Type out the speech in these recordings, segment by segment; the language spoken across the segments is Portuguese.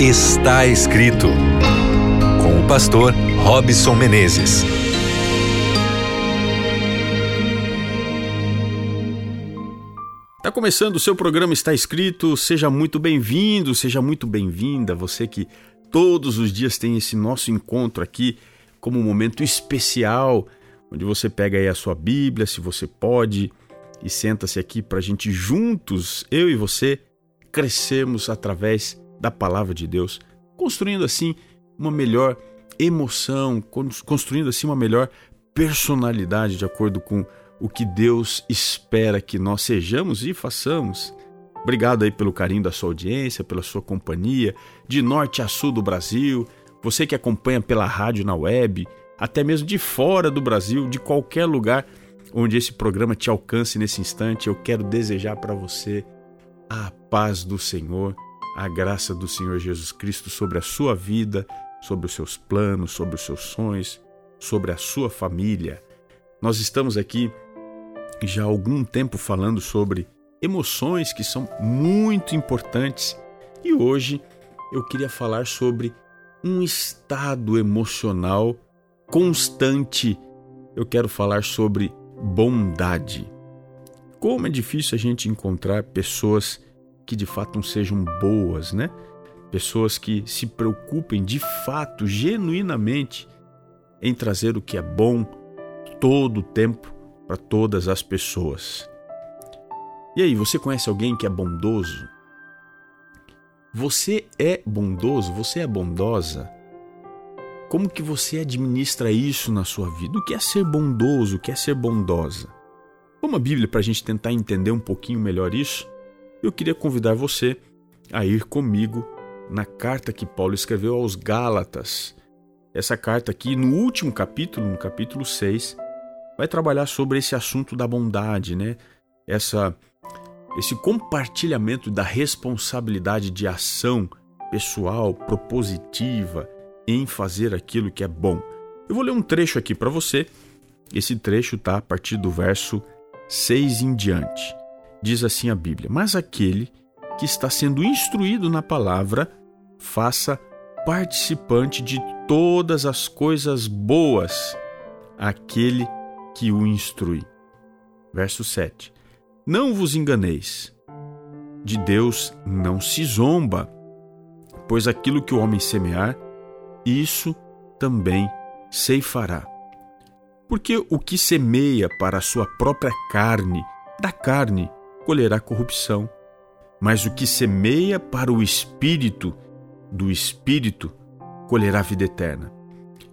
Está escrito com o pastor Robson Menezes. Está começando o seu programa Está Escrito. Seja muito bem-vindo, seja muito bem-vinda. Você que todos os dias tem esse nosso encontro aqui como um momento especial, onde você pega aí a sua Bíblia, se você pode, e senta-se aqui para a gente juntos, eu e você, crescermos através da palavra de Deus, construindo assim uma melhor emoção, construindo assim uma melhor personalidade de acordo com o que Deus espera que nós sejamos e façamos. Obrigado aí pelo carinho da sua audiência, pela sua companhia, de norte a sul do Brasil, você que acompanha pela rádio na web, até mesmo de fora do Brasil, de qualquer lugar onde esse programa te alcance nesse instante, eu quero desejar para você a paz do Senhor a graça do Senhor Jesus Cristo sobre a sua vida, sobre os seus planos, sobre os seus sonhos, sobre a sua família. Nós estamos aqui já há algum tempo falando sobre emoções que são muito importantes e hoje eu queria falar sobre um estado emocional constante. Eu quero falar sobre bondade. Como é difícil a gente encontrar pessoas que de fato sejam boas, né? Pessoas que se preocupem de fato, genuinamente, em trazer o que é bom todo o tempo para todas as pessoas. E aí, você conhece alguém que é bondoso? Você é bondoso? Você é bondosa? Como que você administra isso na sua vida? O que é ser bondoso? O que é ser bondosa? Vamos a Bíblia para a gente tentar entender um pouquinho melhor isso? Eu queria convidar você a ir comigo na carta que Paulo escreveu aos Gálatas. Essa carta aqui, no último capítulo, no capítulo 6, vai trabalhar sobre esse assunto da bondade, né? Essa esse compartilhamento da responsabilidade de ação pessoal, propositiva em fazer aquilo que é bom. Eu vou ler um trecho aqui para você. Esse trecho está a partir do verso 6 em diante. Diz assim a Bíblia: Mas aquele que está sendo instruído na palavra, faça participante de todas as coisas boas aquele que o instrui. Verso 7. Não vos enganeis. De Deus não se zomba, pois aquilo que o homem semear, isso também ceifará. Porque o que semeia para a sua própria carne, da carne colherá corrupção. Mas o que semeia para o espírito, do espírito colherá vida eterna.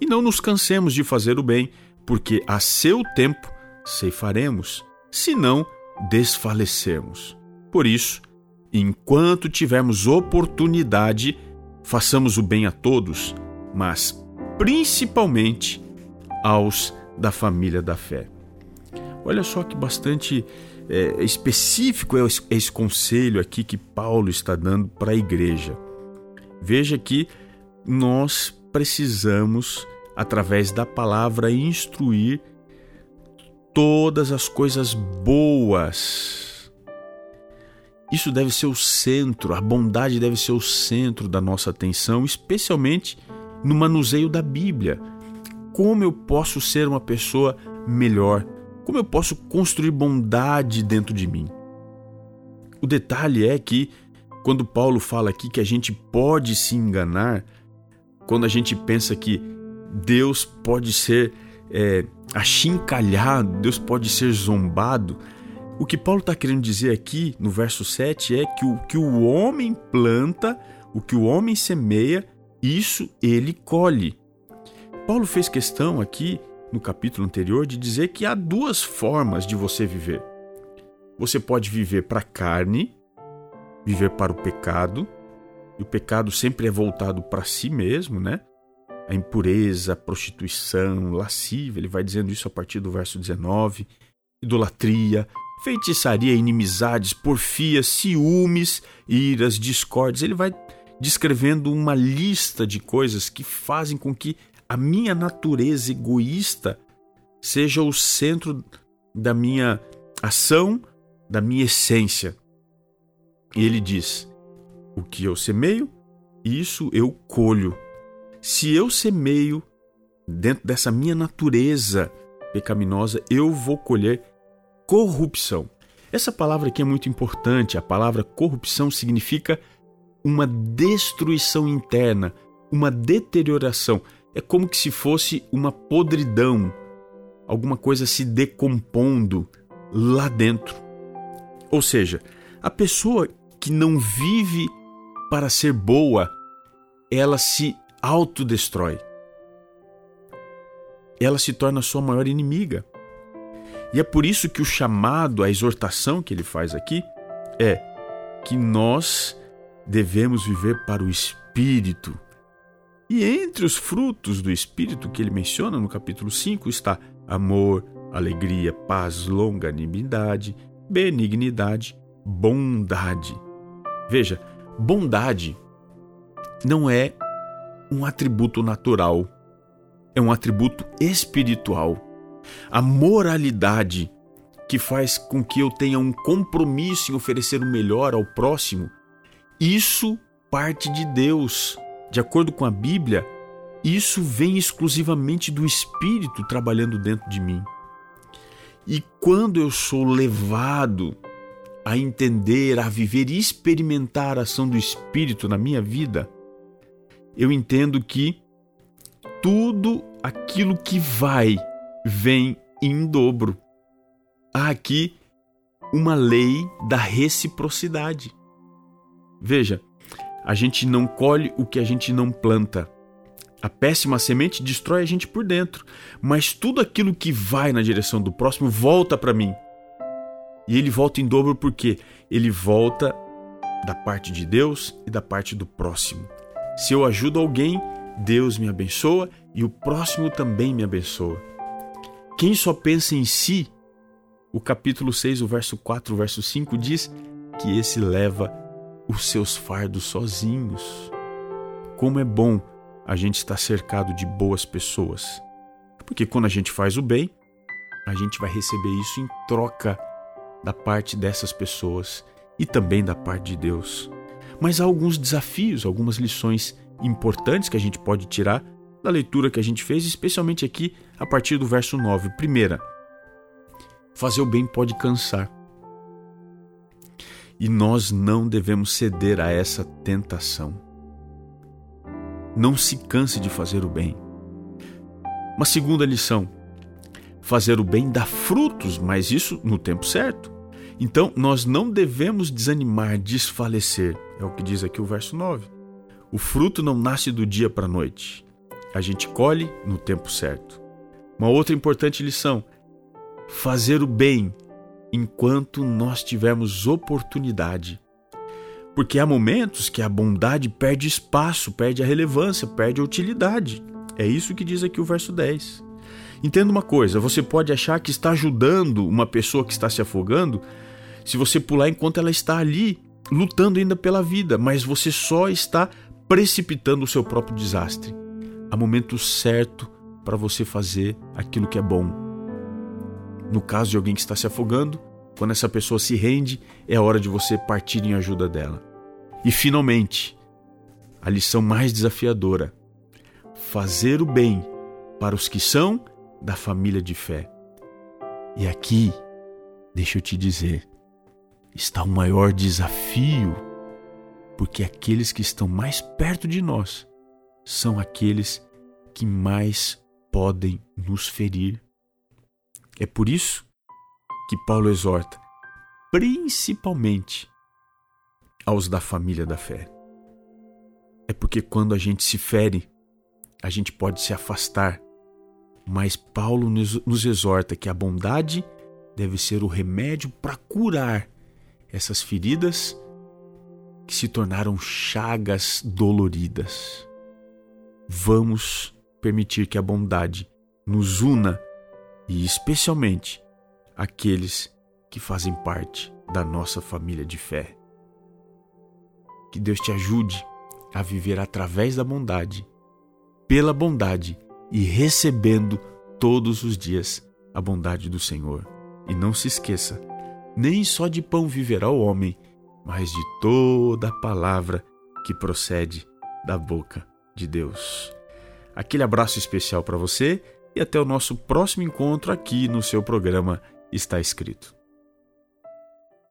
E não nos cansemos de fazer o bem, porque a seu tempo ceifaremos, se não. Por isso, enquanto tivermos oportunidade, façamos o bem a todos, mas principalmente aos da família da fé. Olha só que bastante é, específico é esse conselho aqui que Paulo está dando para a igreja. Veja que nós precisamos, através da palavra, instruir todas as coisas boas. Isso deve ser o centro, a bondade deve ser o centro da nossa atenção, especialmente no manuseio da Bíblia. Como eu posso ser uma pessoa melhor? Como eu posso construir bondade dentro de mim? O detalhe é que, quando Paulo fala aqui que a gente pode se enganar, quando a gente pensa que Deus pode ser é, achincalhado, Deus pode ser zombado, o que Paulo está querendo dizer aqui no verso 7 é que o que o homem planta, o que o homem semeia, isso ele colhe. Paulo fez questão aqui no capítulo anterior de dizer que há duas formas de você viver. Você pode viver para a carne, viver para o pecado, e o pecado sempre é voltado para si mesmo, né? A impureza, a prostituição, lascívia, ele vai dizendo isso a partir do verso 19, idolatria, feitiçaria, inimizades, porfias, ciúmes, iras, discórdias. Ele vai descrevendo uma lista de coisas que fazem com que a minha natureza egoísta seja o centro da minha ação, da minha essência. E ele diz: o que eu semeio, isso eu colho. Se eu semeio dentro dessa minha natureza pecaminosa, eu vou colher corrupção. Essa palavra aqui é muito importante. A palavra corrupção significa uma destruição interna, uma deterioração. É como que se fosse uma podridão, alguma coisa se decompondo lá dentro. Ou seja, a pessoa que não vive para ser boa, ela se autodestrói. Ela se torna a sua maior inimiga. E é por isso que o chamado, a exortação que ele faz aqui é que nós devemos viver para o Espírito. E entre os frutos do Espírito que ele menciona no capítulo 5 está amor, alegria, paz, longanimidade, benignidade, bondade. Veja, bondade não é um atributo natural, é um atributo espiritual. A moralidade que faz com que eu tenha um compromisso em oferecer o melhor ao próximo, isso parte de Deus. De acordo com a Bíblia, isso vem exclusivamente do Espírito trabalhando dentro de mim. E quando eu sou levado a entender, a viver e experimentar a ação do Espírito na minha vida, eu entendo que tudo aquilo que vai vem em dobro. Há aqui uma lei da reciprocidade. Veja, a gente não colhe o que a gente não planta. A péssima semente destrói a gente por dentro, mas tudo aquilo que vai na direção do próximo volta para mim. E ele volta em dobro porque ele volta da parte de Deus e da parte do próximo. Se eu ajudo alguém, Deus me abençoa e o próximo também me abençoa. Quem só pensa em si, o capítulo 6, o verso 4, o verso 5 diz que esse leva os seus fardos sozinhos. Como é bom a gente estar cercado de boas pessoas. Porque quando a gente faz o bem, a gente vai receber isso em troca da parte dessas pessoas e também da parte de Deus. Mas há alguns desafios, algumas lições importantes que a gente pode tirar da leitura que a gente fez, especialmente aqui a partir do verso 9. Primeira, fazer o bem pode cansar. E nós não devemos ceder a essa tentação. Não se canse de fazer o bem. Uma segunda lição: fazer o bem dá frutos, mas isso no tempo certo. Então, nós não devemos desanimar, desfalecer. É o que diz aqui o verso 9. O fruto não nasce do dia para a noite a gente colhe no tempo certo. Uma outra importante lição: fazer o bem enquanto nós tivermos oportunidade. Porque há momentos que a bondade perde espaço, perde a relevância, perde a utilidade. É isso que diz aqui o verso 10. Entenda uma coisa: você pode achar que está ajudando uma pessoa que está se afogando se você pular enquanto ela está ali, lutando ainda pela vida, mas você só está precipitando o seu próprio desastre há momento certo para você fazer aquilo que é bom. No caso de alguém que está se afogando, quando essa pessoa se rende, é hora de você partir em ajuda dela. E finalmente, a lição mais desafiadora: fazer o bem para os que são da família de fé. E aqui, deixa eu te dizer, está o maior desafio, porque aqueles que estão mais perto de nós são aqueles que mais podem nos ferir. É por isso que Paulo exorta, principalmente aos da família da fé. É porque quando a gente se fere, a gente pode se afastar, mas Paulo nos exorta que a bondade deve ser o remédio para curar essas feridas que se tornaram chagas doloridas vamos permitir que a bondade nos una e, especialmente, aqueles que fazem parte da nossa família de fé. Que Deus te ajude a viver através da bondade, pela bondade e recebendo todos os dias a bondade do Senhor. E não se esqueça, nem só de pão viverá o homem, mas de toda a palavra que procede da boca de Deus. Aquele abraço especial para você e até o nosso próximo encontro aqui no seu programa Está Escrito.